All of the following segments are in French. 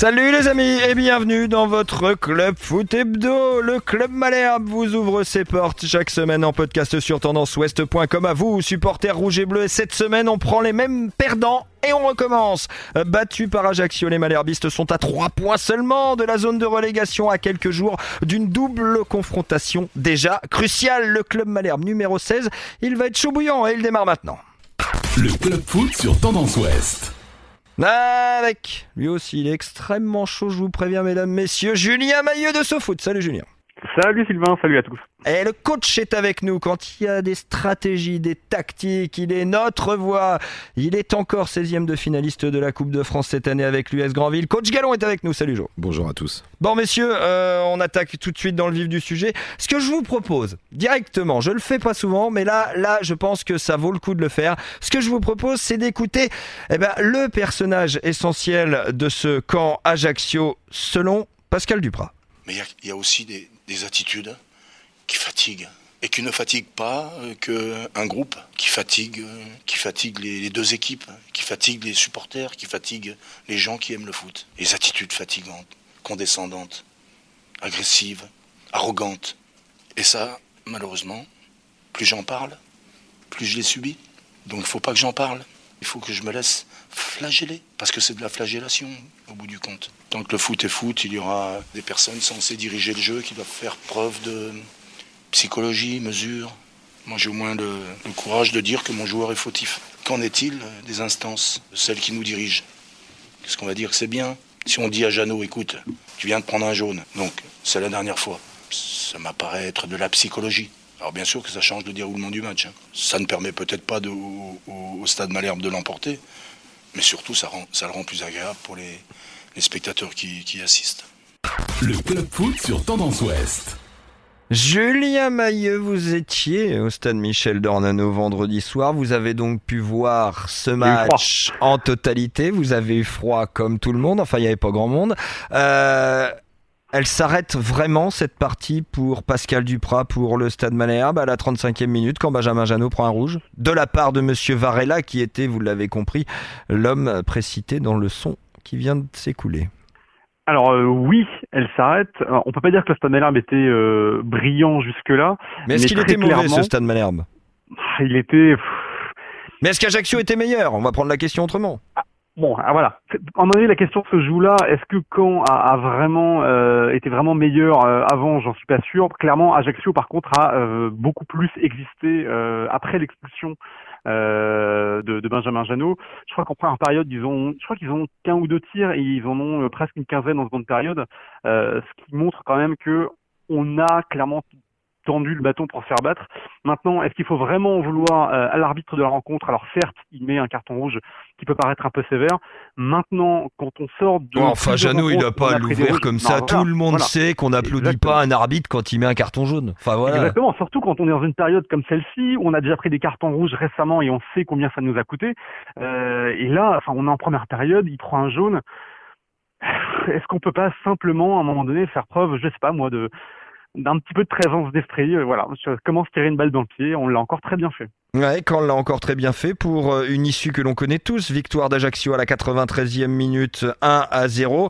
Salut les amis et bienvenue dans votre club foot hebdo. Le club Malherbe vous ouvre ses portes chaque semaine en podcast sur tendanceouest.com à vous, supporters rouges et bleus. Et cette semaine, on prend les mêmes perdants et on recommence. Battus par Ajaccio, les Malherbistes sont à 3 points seulement de la zone de relégation à quelques jours d'une double confrontation déjà cruciale. Le club Malherbe numéro 16, il va être chaud bouillant et il démarre maintenant. Le club foot sur Tendance Ouest. Avec lui aussi, il est extrêmement chaud, je vous préviens, mesdames, messieurs, Julien Maillot de SoFoot. Salut Julien. Salut Sylvain, salut à tous. Et le coach est avec nous quand il y a des stratégies, des tactiques, il est notre voix. Il est encore 16e de finaliste de la Coupe de France cette année avec l'US Grandville. Coach Gallon est avec nous, salut Jo. Bonjour à tous. Bon messieurs, euh, on attaque tout de suite dans le vif du sujet. Ce que je vous propose, directement, je le fais pas souvent, mais là, là, je pense que ça vaut le coup de le faire. Ce que je vous propose, c'est d'écouter eh ben, le personnage essentiel de ce camp Ajaccio selon Pascal Duprat. Mais il y, a aussi des, des attitudes qui fatiguent et qui ne fatiguent pas euh, qu'un groupe, qui fatigue, euh, qui fatigue les, les, deux équipes, qui fatigue les supporters, qui fatigue les gens qui aiment le foot. Les attitudes fatigantes, condescendantes, agressives, arrogantes. Et ça, malheureusement, plus j'en parle, plus je les subis. Donc il ne faut pas que j'en parle. Il faut que je me laisse flageller, parce que c'est de la flagellation au bout du compte. Tant que le foot est foot, il y aura des personnes censées diriger le jeu qui doivent faire preuve de psychologie, mesure. Moi j'ai au moins le, courage de dire que mon joueur est fautif. Qu'en est-il des instances, celles qui nous dirigent? Qu'est-ce qu'on va dire que c'est bien? Si on dit à Jeannot, écoute, tu viens de prendre un jaune, donc c'est la dernière fois. Ça m'apparaît être de la psychologie. Alors bien sûr que ça change le déroulement du match. Hein. Ça ne permet peut-être pas au, stade Malherbe de l'emporter, mais surtout ça, rend, ça le rend plus agréable pour les, les spectateurs qui, qui, assistent. Le club foot sur Tendance Ouest. Julien Mailleux, vous étiez au stade Michel Dornano vendredi soir. Vous avez donc pu voir ce match en totalité. Vous avez eu froid comme tout le monde. Enfin, il n'y avait pas grand monde. Euh, elle s'arrête vraiment cette partie pour Pascal Duprat pour le Stade Malherbe à la 35e minute quand Benjamin Janot prend un rouge de la part de Monsieur Varela qui était, vous l'avez compris, l'homme précité dans le son qui vient de s'écouler. Alors euh, oui, elle s'arrête. On peut pas dire que le Stade Malherbe était euh, brillant jusque-là. Mais est-ce qu'il était mauvais ce Stade Malherbe Il était. Mais est-ce qu'Ajaccio était meilleur? On va prendre la question autrement. Bon, ah, voilà. Moment donné, la question se joue là. Est-ce que Caen a, a vraiment euh, été vraiment meilleur euh, avant? J'en suis pas sûr. Clairement, Ajaccio, par contre, a euh, beaucoup plus existé euh, après l'expulsion de, de, Benjamin Janot. Je crois qu'en première période, ils ont, je crois qu'ils ont qu'un ou deux tirs et ils en ont presque une quinzaine en seconde période, ce qui montre quand même que on a clairement tendu le bâton pour se faire battre. Maintenant, est-ce qu'il faut vraiment vouloir euh, à l'arbitre de la rencontre? Alors certes, il met un carton rouge qui peut paraître un peu sévère. Maintenant, quand on sort de... Oh, enfin, Jeannot, il n'a pas à l'ouvrir comme ça. Non, Tout voilà, le monde voilà. sait qu'on n'applaudit pas un arbitre quand il met un carton jaune. Enfin voilà. Exactement, surtout quand on est dans une période comme celle-ci, où on a déjà pris des cartons rouges récemment et on sait combien ça nous a coûté. Euh, et là, enfin, on est en première période, il prend un jaune. Est-ce qu'on peut pas simplement, à un moment donné, faire preuve, je sais pas moi, de d'un petit peu de présence d'esprit. Euh, voilà, comment se tirer une balle dans le pied, on l'a encore très bien fait. Ouais, quand on l'a encore très bien fait pour euh, une issue que l'on connaît tous, victoire d'Ajaccio à la 93e minute, 1 à 0.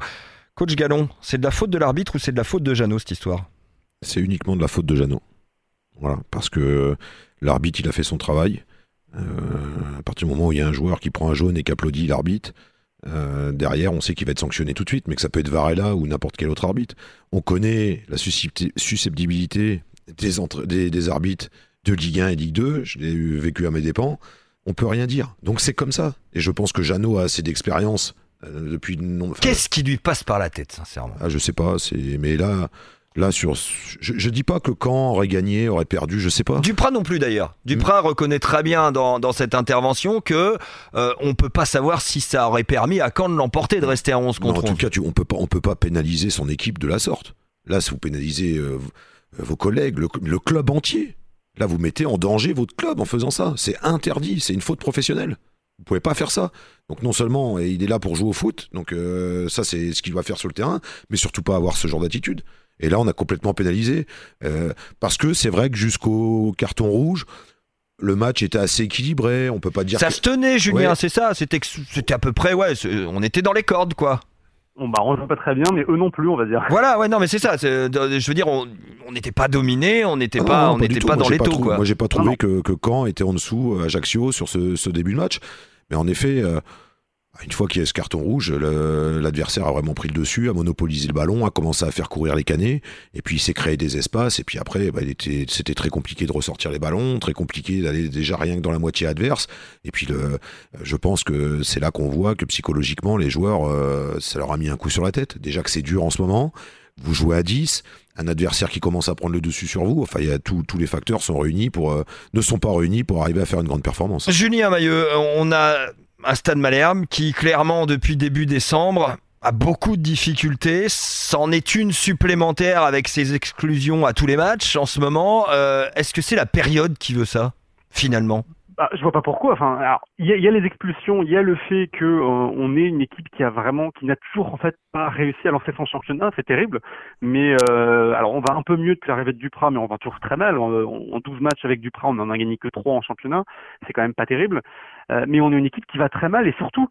Coach Gallon, c'est de la faute de l'arbitre ou c'est de la faute de Jeannot cette histoire? C'est uniquement de la faute de Jeannot. Voilà, parce que l'arbitre, il a fait son travail. Euh, à partir du moment où il y a un joueur qui prend un jaune et qui applaudit l'arbitre, euh, derrière, on sait qu'il va être sanctionné tout de suite, mais que ça peut être Varela ou n'importe quel autre arbitre. On connaît la susceptibilité des, entre, des, des, arbitres de Ligue 1 et Ligue 2. Je l'ai vécu à mes dépens. On peut rien dire. Donc c'est comme ça. Et je pense que Jeannot a assez d'expérience euh, depuis. Enfin, Qu'est-ce qui lui passe par la tête, sincèrement? Ah, Je sais pas. Mais là, Là, sur, je, je dis pas que Caen aurait gagné, aurait perdu, je sais pas. Duprat non plus d'ailleurs. Duprat mmh. reconnaît très bien dans, dans cette intervention que euh, on peut pas savoir si ça aurait permis à Caen de l'emporter, de rester à 11 contre non, En 11. tout cas, tu, on peut pas, on peut pas pénaliser son équipe de la sorte. Là, si vous pénalisez euh, vos collègues, le, le, club entier, là, vous mettez en danger votre club en faisant ça. C'est interdit, c'est une faute professionnelle. Vous pouvez pas faire ça. Donc non seulement il est là pour jouer au foot, donc euh, ça c'est ce qu'il doit faire sur le terrain, mais surtout pas avoir ce genre d'attitude. Et là, on a complètement pénalisé. Euh, parce que c'est vrai que jusqu'au carton rouge, le match était assez équilibré. On peut pas dire. Ça que... se tenait, Julien, ouais. c'est ça. C'était, à peu près, ouais, on était dans les cordes, quoi. on bah, on joue pas très bien, mais eux non plus, on va dire. Voilà, ouais, non, mais c'est ça. Je veux dire, on n'était pas dominé, on n'était pas, on n'était pas, dans les taux. Moi, j'ai pas trouvé que, que Caen était en dessous euh, Ajaccio sur ce, ce, début de match. Mais en effet, euh, une fois qu'il y a ce carton rouge, l'adversaire a vraiment pris le dessus, a monopolisé le ballon, a commencé à faire courir les canets, et puis il s'est créé des espaces, et puis après, bah, c'était très compliqué de ressortir les ballons, très compliqué d'aller déjà rien que dans la moitié adverse, et puis je pense que c'est là qu'on voit que psychologiquement, les joueurs, euh, ça leur a mis un coup sur la tête. Déjà que c'est dur en ce moment, vous jouez à 10, un adversaire qui commence à prendre le dessus sur vous. Enfin, tous les facteurs sont réunis pour, euh, ne sont pas réunis pour arriver à faire une grande performance. Julien Mailleux, on a un Stade Malherbe qui, clairement, depuis début décembre, a beaucoup de difficultés. C'en est une supplémentaire avec ses exclusions à tous les matchs en ce moment. Euh, est-ce que c'est la période qui veut ça, finalement? Bah, je vois pas pourquoi. Enfin, il y, a, les expulsions, il y a le fait que euh, on est une équipe qui a vraiment, qui n'a toujours en fait pas réussi à lancer son championnat. C'est terrible. Mais euh, on va un peu mieux depuis l'arrivée de Duprat, mais on va toujours très mal. En, en 12 matchs avec Duprat, on en a gagné que 3 en championnat. C'est quand même pas terrible. Euh, mais on est une équipe qui va très mal et surtout,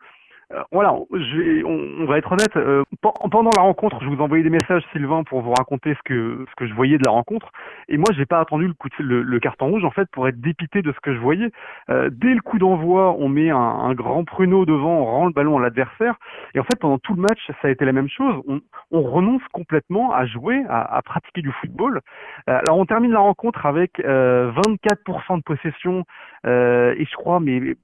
euh, voilà, je on, va être honnête. Euh, pendant la rencontre, je vous envoyais des messages, Sylvain, pour vous raconter ce que ce que je voyais de la rencontre. Et moi, j'ai pas attendu le coup de, le, carton rouge en fait pour être dépité de ce que je voyais. Euh, dès le coup d'envoi, on met un, un, grand pruneau devant, on rend le ballon à l'adversaire. Et en fait, pendant tout le match, ça a été la même chose. On, on renonce complètement à jouer, à, à, pratiquer du football. Euh, alors, on termine la rencontre avec 24% de possession et je crois, mais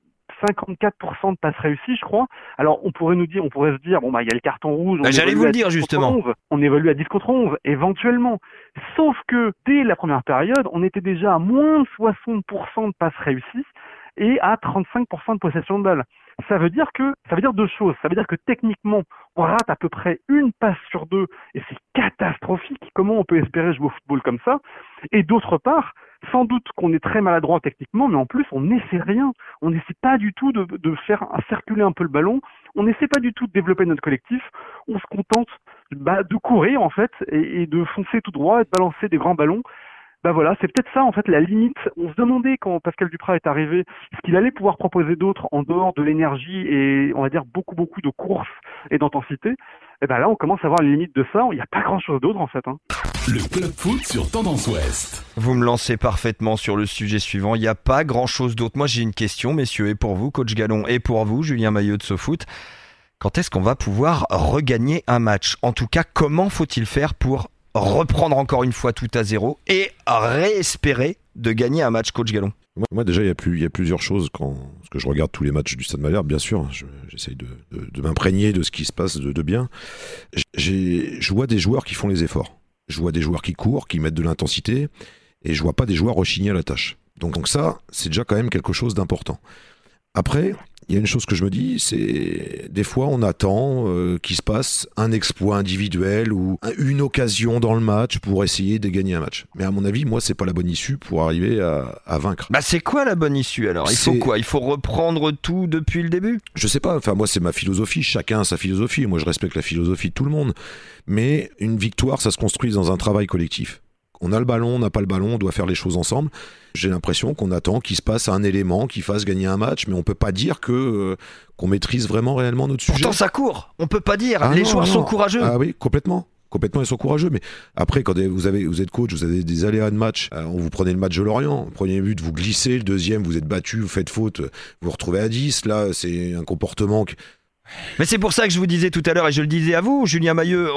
54% de passes réussies, je crois. Alors, on pourrait nous dire, on pourrait se dire, bon, bah, il y a le carton rouge. Bah, j'allais vous le dire, justement. on évolue à 10 contre 11, éventuellement. Sauf que, dès la première période, on était déjà à moins 60% de passes réussies et à 35% de possession de balle. Ça veut dire que, ça veut dire deux choses. Ça veut dire que techniquement, on rate à peu près une passe sur deux et c'est catastrophique. Comment on peut espérer jouer au football comme ça? Et d'autre part, sans doute qu'on est très maladroit techniquement, mais en plus, on n'essaie rien. On n'essaie pas du tout de, faire circuler un peu le ballon. On n'essaie pas du tout de développer notre collectif. On se contente bah, de courir, en fait, et, de foncer tout droit et de balancer des grands ballons bah voilà, c'est peut-être ça en fait la limite. On se demandait quand Pascal Duprat est arrivé ce qu'il allait pouvoir proposer d'autre en dehors de l'énergie et on va dire beaucoup beaucoup de courses et d'intensité. Et ben là, on commence à voir les limites de ça. Il n'y a pas grand-chose d'autre en fait. Hein. Le club foot sur Tendance Ouest. Vous me lancez parfaitement sur le sujet suivant. Il n'y a pas grand-chose d'autre. Moi, j'ai une question, messieurs, et pour vous, coach Gallon, et pour vous, Julien Maillot de SoFoot. Quand est-ce qu'on va pouvoir regagner un match? En tout cas, comment faut-il faire pour reprendre encore une fois tout à zéro et réespérer de gagner un match coach Gallon moi, déjà, il y, a y a plusieurs choses quand parce que je regarde tous les matchs du Stade Malherbe, bien sûr. J'essaye de, m'imprégner de ce qui se passe de, bien. Je vois des joueurs qui font les efforts. Je vois des joueurs qui courent, qui mettent de l'intensité, et je vois pas des joueurs rechigner à la tâche. Donc ça, c'est déjà quand même quelque chose d'important. Après, il y a une chose que je me dis, c'est des fois on attend euh, qu'il se passe un exploit individuel ou une occasion dans le match pour essayer de gagner un match. Mais à mon avis, moi, c'est pas la bonne issue pour arriver à, vaincre. Bah c'est quoi la bonne issue alors? Il faut quoi? Il faut reprendre tout depuis le début? Je sais pas. Enfin moi, c'est ma philosophie. Chacun a sa philosophie. Moi, je respecte la philosophie de tout le monde. Mais une victoire, ça se construit dans un travail collectif. On a le ballon, on n'a pas le ballon, on doit faire les choses ensemble. J'ai l'impression qu'on attend qu'il se passe un élément qui fasse gagner un match, mais on peut pas dire que euh, qu'on maîtrise vraiment réellement notre sujet. Pourtant, ça court. On peut pas dire. Ah les joueurs sont courageux. Ah oui, complètement complètement ils sont courageux mais après quand vous avez vous êtes coach vous avez des aléas de match euh, on vous prenez le match de Lorient le premier but vous glissez le deuxième vous êtes battu vous faites faute vous vous retrouvez à 10 là c'est un comportement mais c'est pour ça que je vous disais tout à l'heure, et je le disais à vous, Julien Mailleux,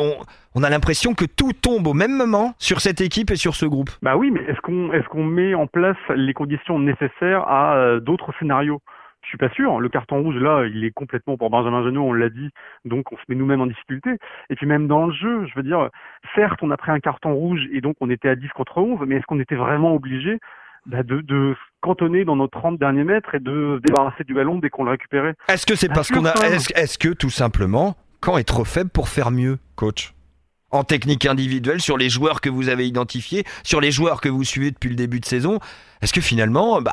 on, a l'impression que tout tombe au même moment sur cette équipe et sur ce groupe. Bah oui, mais est-ce qu'on est met en place les conditions nécessaires à euh, d'autres scénarios? Je suis pas sûr. Le carton rouge, là, il est complètement pour Benjamin Genot, on l'a dit, donc on se met nous-mêmes en difficulté. Et puis même dans le jeu, je veux dire, certes, on a pris un carton rouge et donc on était à 10 contre 11, mais est-ce qu'on était vraiment obligé bah, de, cantonner dans nos 30 derniers mètres et de se débarrasser du ballon dès qu'on le récupérait. Est-ce que c'est parce qu'on a. Est-ce que tout simplement, quand est trop faible pour faire mieux, coach? En technique individuelle sur les joueurs que vous avez identifiés, sur les joueurs que vous suivez depuis le début de saison. Est-ce que finalement, bah,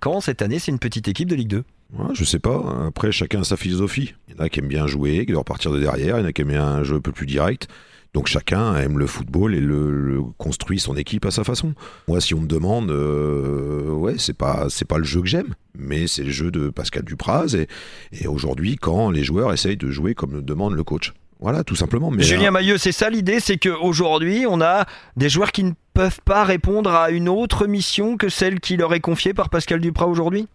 quand cette année, c'est une petite équipe de Ligue 2 ouais, Je sais pas. Après, chacun a sa philosophie. Il y en a qui aiment bien jouer, qui doivent partir de derrière. Il y en a qui aiment bien un jeu un peu plus direct. Donc chacun aime le football et le, construit son équipe à sa façon. Moi, si on me demande, euh, ouais, c'est pas c'est pas le jeu que j'aime, mais c'est le jeu de Pascal Dupraz et, et aujourd'hui quand les joueurs essayent de jouer comme le demande le coach. Voilà, tout simplement. Mais, Julien Mailleux, c'est ça l'idée, c'est qu'aujourd'hui, on a des joueurs qui ne peuvent pas répondre à une autre mission que celle qui leur est confiée par Pascal Duprat aujourd'hui?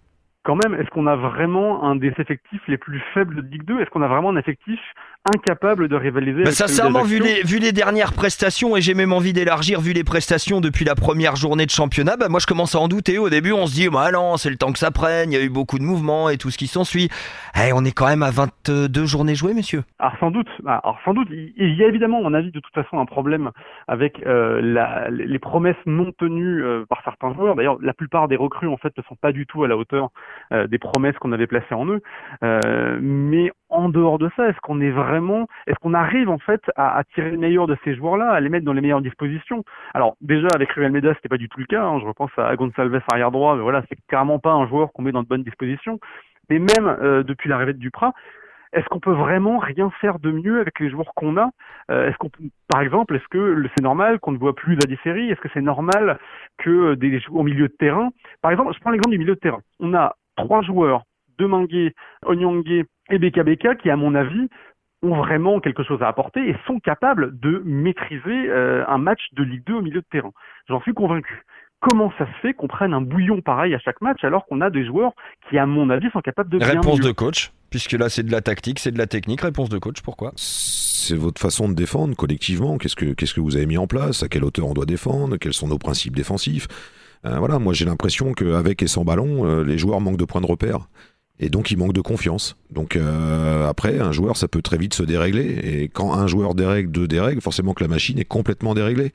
Quand même, est-ce qu'on a vraiment un des effectifs les plus faibles de Ligue 2 Est-ce qu'on a vraiment un effectif incapable de rivaliser bah, Sincèrement, vu les, vu les dernières prestations, et j'ai même envie d'élargir, vu les prestations depuis la première journée de championnat, bah, moi je commence à en douter. Au début, on se dit, bah non, c'est le temps que ça prenne, il y a eu beaucoup de mouvements et tout ce qui s'ensuit. Eh, on est quand même à 22 journées jouées, messieurs. Alors sans doute, alors sans doute, il y a évidemment, à mon avis, de toute façon, un problème avec euh, la, les promesses non tenues euh, par certains joueurs. D'ailleurs, la plupart des recrues, en fait, ne sont pas du tout à la hauteur euh, des promesses qu'on avait placées en eux. mais en dehors de ça, est-ce qu'on est vraiment, est-ce qu'on arrive en fait à, tirer le meilleur de ces joueurs-là, à les mettre dans les meilleures dispositions? Alors déjà avec Ruel Meda, c'était pas du tout le cas. Hein. Je repense à Gonçalves arrière droit, mais voilà, c'est clairement pas un joueur qu'on met dans de bonnes dispositions. Mais même euh, depuis l'arrivée de Duprat, est-ce qu'on peut vraiment rien faire de mieux avec les joueurs qu'on a? Euh, Est-ce qu'on, par exemple, est-ce que c'est normal qu'on ne voit plus Série Est-ce que c'est normal que des joueurs au milieu de terrain, par exemple, je prends l'exemple du milieu de terrain. On a trois joueurs, Demanguet, Onyangé et BKBK qui, à mon avis, ont vraiment quelque chose à apporter et sont capables de maîtriser euh, un match de Ligue 2 au milieu de terrain. J'en suis convaincu. Comment ça se fait qu'on prenne un bouillon pareil à chaque match alors qu'on a des joueurs qui, à mon avis, sont capables de bien Réponse de coach, puisque là c'est de la tactique, c'est de la technique. Réponse de coach, pourquoi? C'est votre façon de défendre collectivement. Qu'est-ce que qu'est-ce que vous avez mis en place? À quelle hauteur on doit défendre? Quels sont nos principes défensifs? Euh, Voilà, moi j'ai l'impression qu'avec et sans ballon, euh, les joueurs manquent de points de repère et donc il manque de confiance. Donc euh, après, un joueur, ça peut très vite se dérégler, et quand un joueur dérègle, deux dérègles, forcément que la machine est complètement déréglée.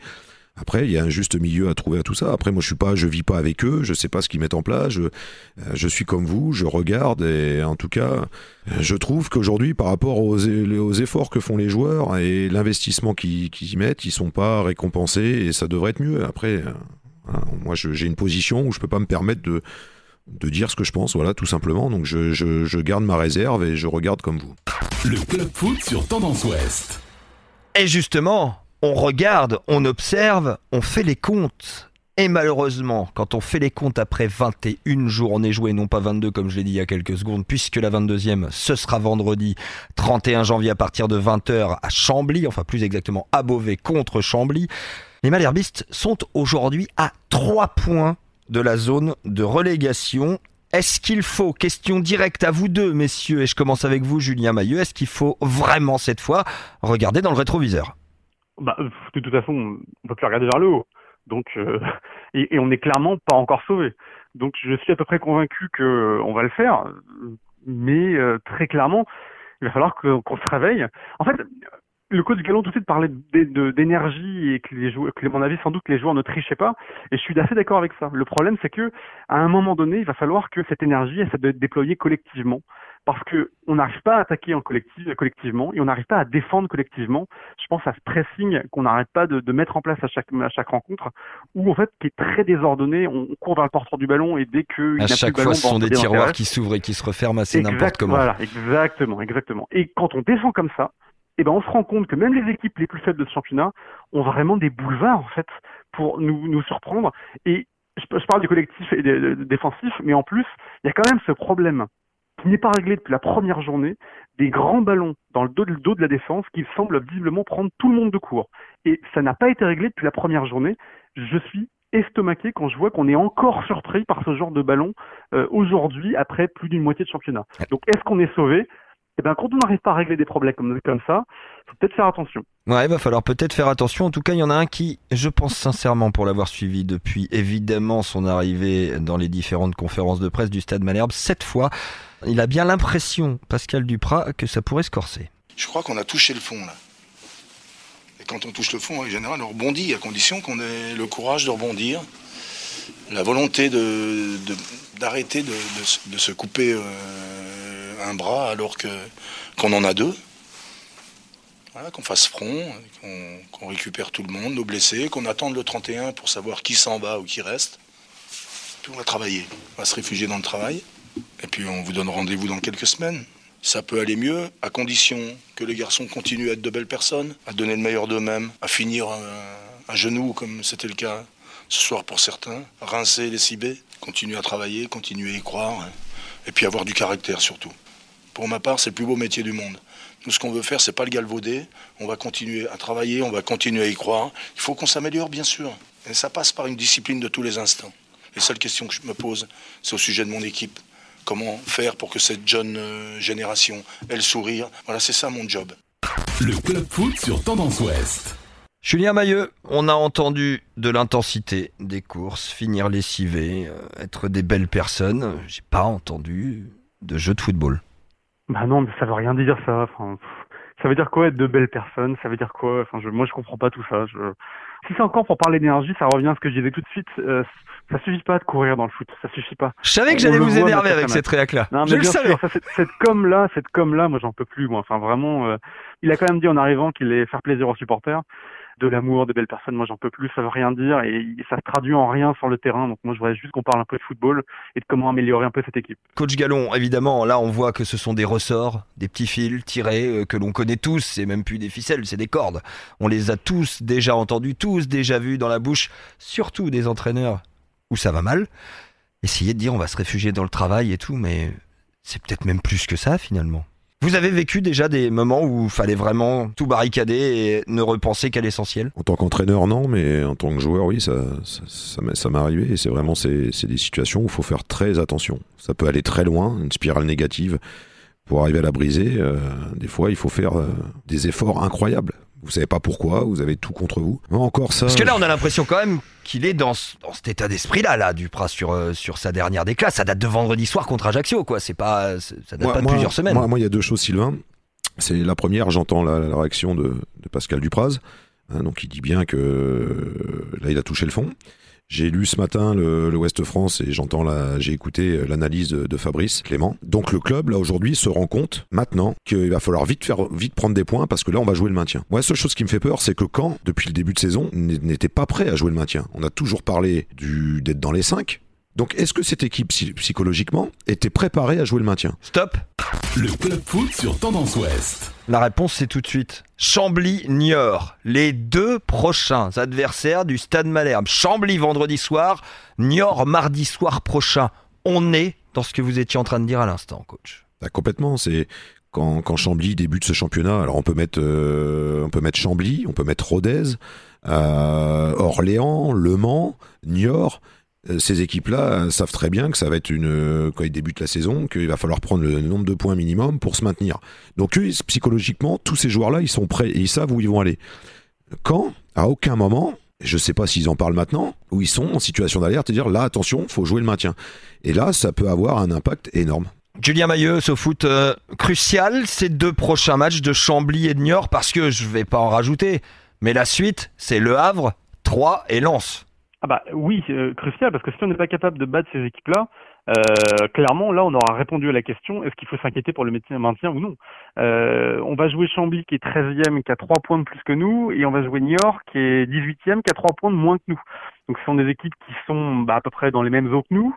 Après, il y a un juste milieu à trouver à tout ça. Après, moi, je suis pas, je vis pas avec eux, je sais pas ce qu'ils mettent en place. Je, euh, je suis comme vous, je regarde et en tout cas, je trouve qu'aujourd'hui, par rapport aux, aux, efforts que font les joueurs et l'investissement qu'ils y mettent, ils sont pas récompensés et ça devrait être mieux. Après, euh, moi, j'ai une position où je peux pas me permettre de de dire ce que je pense, voilà, tout simplement. Donc je, je, garde ma réserve et je regarde comme vous. Le club foot sur Tendance Ouest. Et justement, on regarde, on observe, on fait les comptes. Et malheureusement, quand on fait les comptes après 21 journées jouées, non pas 22 comme je l'ai dit il y a quelques secondes, puisque la 22e, ce sera vendredi 31 janvier à partir de 20h à Chambly, enfin plus exactement à Beauvais contre Chambly, les Malherbistes sont aujourd'hui à 3 points de la zone de relégation. Est-ce qu'il faut, question directe à vous deux, messieurs, et je commence avec vous, Julien Mailleux, est-ce qu'il faut vraiment cette fois regarder dans le rétroviseur? Bah, De toute façon, on ne peut plus regarder vers le haut. Donc, euh, et, on n'est clairement pas encore sauvé. Donc, je suis à peu près convaincu qu'on euh, va le faire, mais euh, très clairement, il va falloir qu'on se réveille. En fait, le coach Gallon tout de suite parlait d'énergie et que les joueurs, que à mon avis sans doute les joueurs ne trichaient pas. Et je suis assez d'accord avec ça. Le problème c'est que à un moment donné, il va falloir que cette énergie, elle, doit être déployée collectivement, parce que on n'arrive pas à attaquer en collectif, collectivement et on n'arrive pas à défendre collectivement. Je pense à ce pressing qu'on n'arrête pas de, de, mettre en place à chaque à chaque rencontre, où en fait qui est très désordonné. On court vers le porteur du ballon et dès que à chaque fois, ce sont des tiroirs qui s'ouvrent et qui se referment assez n'importe comment. Voilà, exactement, exactement. Et quand on défend comme ça eh ben on se rend compte que même les équipes les plus faibles de ce championnat ont vraiment des boulevards en fait pour nous, nous surprendre. Et je, parle du collectif et des, défensif, mais en plus, il y a quand même ce problème qui n'est pas réglé depuis la première journée, des grands ballons dans le dos, le dos de la défense qui semblent visiblement prendre tout le monde de court. Et ça n'a pas été réglé depuis la première journée. Je suis estomaqué quand je vois qu'on est encore surpris par ce genre de ballon euh, aujourd'hui après plus d'une moitié de championnat. Donc est-ce qu'on est sauvé? Eh ben, quand on n'arrive pas à régler des problèmes comme, comme ça, faut peut-être faire attention. Ouais, il va falloir peut-être faire attention. En tout cas, il y en a un qui, je pense sincèrement, pour l'avoir suivi depuis évidemment son arrivée dans les différentes conférences de presse du Stade Malherbe, cette fois, il a bien l'impression, Pascal Duprat, que ça pourrait se corser. Je crois qu'on a touché le fond là. Et quand on touche le fond, en général, on rebondit à condition qu'on ait le courage de rebondir, la volonté de d'arrêter de, de, se couper. Euh, un bras alors que qu'on en a deux. Voilà, qu'on fasse front, qu'on récupère tout le monde, nos blessés, qu'on attende le 31 pour savoir qui s'en va ou qui reste. Puis on va travailler, on va se réfugier dans le travail. Et puis on vous donne rendez-vous dans quelques semaines. Ça peut aller mieux à condition que les garçons continuent à être de belles personnes, à donner le meilleur d'eux-mêmes, à finir à genoux comme c'était le cas ce soir pour certains, rincer les cibés, continuer à travailler, continuer à y croire, et puis avoir du caractère surtout Pour ma part, c'est le plus beau métier du monde. Nous, ce qu'on veut faire, c'est pas le galvauder. On va continuer à travailler, on va continuer à y croire. Il faut qu'on s'améliore, bien sûr. Et ça passe par une discipline de tous les instants. Les seules questions que je me pose, c'est au sujet de mon équipe. Comment faire pour que cette jeune euh, génération ait le sourire Voilà, c'est ça mon job. Le club foot sur Tendance Ouest. Julien Mailleux, on a entendu de l'intensité des courses, finir lessivé, euh, être des belles personnes. J'ai pas entendu de jeu de football. Bah non, mais ça veut rien dire ça. Enfin, ça veut dire quoi être de belles personnes? Ça veut dire quoi? Enfin, je, moi, je comprends pas tout ça. Je... Si c'est encore pour parler d'énergie, ça revient à ce que je disais tout de suite. Euh, ça suffit pas de courir dans le foot, ça suffit pas. Je savais que j'allais vous énerver avec cette réac-là. Non, mais Je le savais. sûr, ça, cette com là, cette com là, moi j'en peux plus. Moi, enfin vraiment, euh, il a quand même dit en arrivant qu'il allait faire plaisir aux supporters, de l'amour, de belles personnes. Moi, j'en peux plus. Ça veut rien dire et ça se traduit en rien sur le terrain. Donc moi, je voudrais juste qu'on parle un peu de football et de comment améliorer un peu cette équipe. Coach Gallon, évidemment, là on voit que ce sont des ressorts, des petits fils tirés euh, que l'on connaît tous, c'est même plus des ficelles, c'est des cordes. On les a tous déjà entendus, tous déjà vus dans la bouche, surtout des entraîneurs où ça va mal. Essayer de dire on va se réfugier dans le travail et tout, mais c'est peut-être même plus que ça finalement. Vous avez vécu déjà des moments où il fallait vraiment tout barricader et ne repenser qu'à l'essentiel? En tant qu'entraîneur, non, mais en tant que joueur, oui, ça, ça, m'est- arrivé. Et c'est vraiment c'est des situations où il faut faire très attention. Ça peut aller très loin, une spirale négative. Pour arriver à la briser, euh, des fois, il faut faire euh, des efforts incroyables. Vous savez pas pourquoi, vous avez tout contre vous. Encore ça. Parce que là, on a l'impression quand même qu'il est dans, ce- dans cet état d'esprit-là, là, Duprat, sur, euh, sur sa dernière déclasse. Ça date de vendredi soir contre Ajaccio, quoi. C'est pas, ça date Moi- pas de moi- plusieurs semaines. Moi, moi, il y a deux choses, Sylvain. C'est la première, j'entends la, la réaction de, de Pascal Dupraz. hein, donc il dit bien que euh, là, il a touché le fond. J'ai lu ce matin le, le Ouest France et j'entends la, j'ai écouté l'analyse de, Fabrice Clément. Donc le club là aujourd'hui se rend compte maintenant qu'il va falloir vite faire, vite prendre des points parce que là on va jouer le maintien. Moi la seule chose qui me fait peur c'est que quand depuis le début de saison n'était pas prêt à jouer le maintien. On a toujours parlé du d'être dans les 5. Donc est-ce que cette équipe psy- psychologiquement était préparée à jouer le maintien? Stop. Le club foot sur Tendance Ouest. La réponse, c'est tout de suite. Chambly-Niort. Les deux prochains adversaires du Stade Malherbe. Chambly vendredi soir, Niort mardi soir prochain. On est dans ce que vous étiez en train de dire à l'instant, coach. Ah, complètement, c'est quand, quand Chambly débute ce championnat. Alors on peut mettre, euh, on peut mettre Chambly, on peut mettre Rodez, euh, Orléans, Le Mans, Niort. Euh, Ces équipes-là euh, savent très bien que ça va être une euh, quand ils débutent la saison qu'il va falloir prendre le nombre de points minimum pour se maintenir. Donc psychologiquement, tous ces joueurs-là, ils sont prêts et ils savent où ils vont aller. Quand, à aucun moment, je sais pas s'ils en parlent maintenant, où ils sont en situation d'alerte et dire là attention, faut jouer le maintien. Et là, ça peut avoir un impact énorme. Julien Mailleux, ce foot crucial, ces deux prochains matchs de Chambly et de Niort, parce que je vais pas en rajouter, mais la suite, c'est Le Havre, Troyes et Lens. Ah bah oui, euh, crucial, parce que si on n'est pas capable de battre ces équipes-là, euh, clairement, là, on aura répondu à la question, est-ce qu'il faut s'inquiéter pour le maintien, ou non? Euh, On va jouer Chambly, qui est 13e, qui a 3 points de plus que nous, et on va jouer Niort, qui est 18e, qui a 3 points de moins que nous. Donc ce sont des équipes qui sont bah, à peu près dans les mêmes eaux que nous.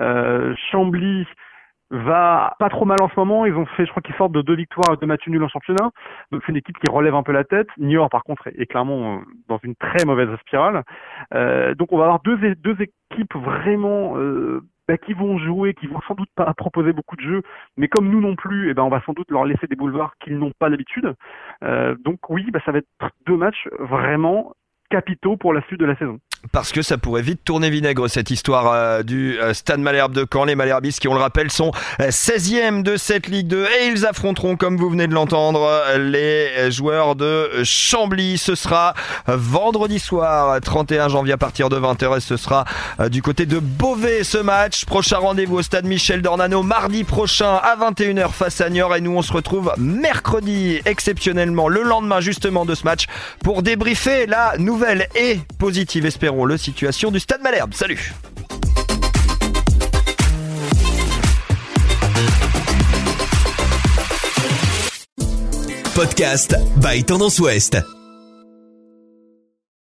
Euh, Chambly va pas trop mal en ce moment. Ils ont fait, je crois qu'ils sortent de deux victoires et deux matchs nuls en championnat. Donc c'est une équipe qui relève un peu la tête. Niort, par contre, est, clairement euh, dans une très mauvaise spirale. Euh, donc on va avoir deux, deux équipes vraiment euh, bah, qui vont jouer, qui vont sans doute pas proposer beaucoup de jeux, mais comme nous non plus, eh ben on va sans doute leur laisser des boulevards qu'ils n'ont pas d'habitude. Euh, donc oui, bah, ça va être deux matchs vraiment capitaux pour la suite de la saison. Parce que ça pourrait vite tourner vinaigre cette histoire euh, du euh, Stade Malherbe de Caen. Les Malherbistes qui, on le rappelle, sont euh, 16e de cette Ligue 2 et ils affronteront, comme vous venez de l'entendre, euh, les euh, joueurs de Chambly. Ce sera euh, vendredi soir, euh, 31 janvier à partir de 20h et ce sera euh, du côté de Beauvais ce match. Prochain rendez-vous au Stade Michel Dornano mardi prochain à 21h face à Niort et nous on se retrouve mercredi exceptionnellement le lendemain justement de ce match pour débriefer la nouvelle et positive, espérons-le, situation du Stade Malherbe. Salut Podcast by Tendance Ouest.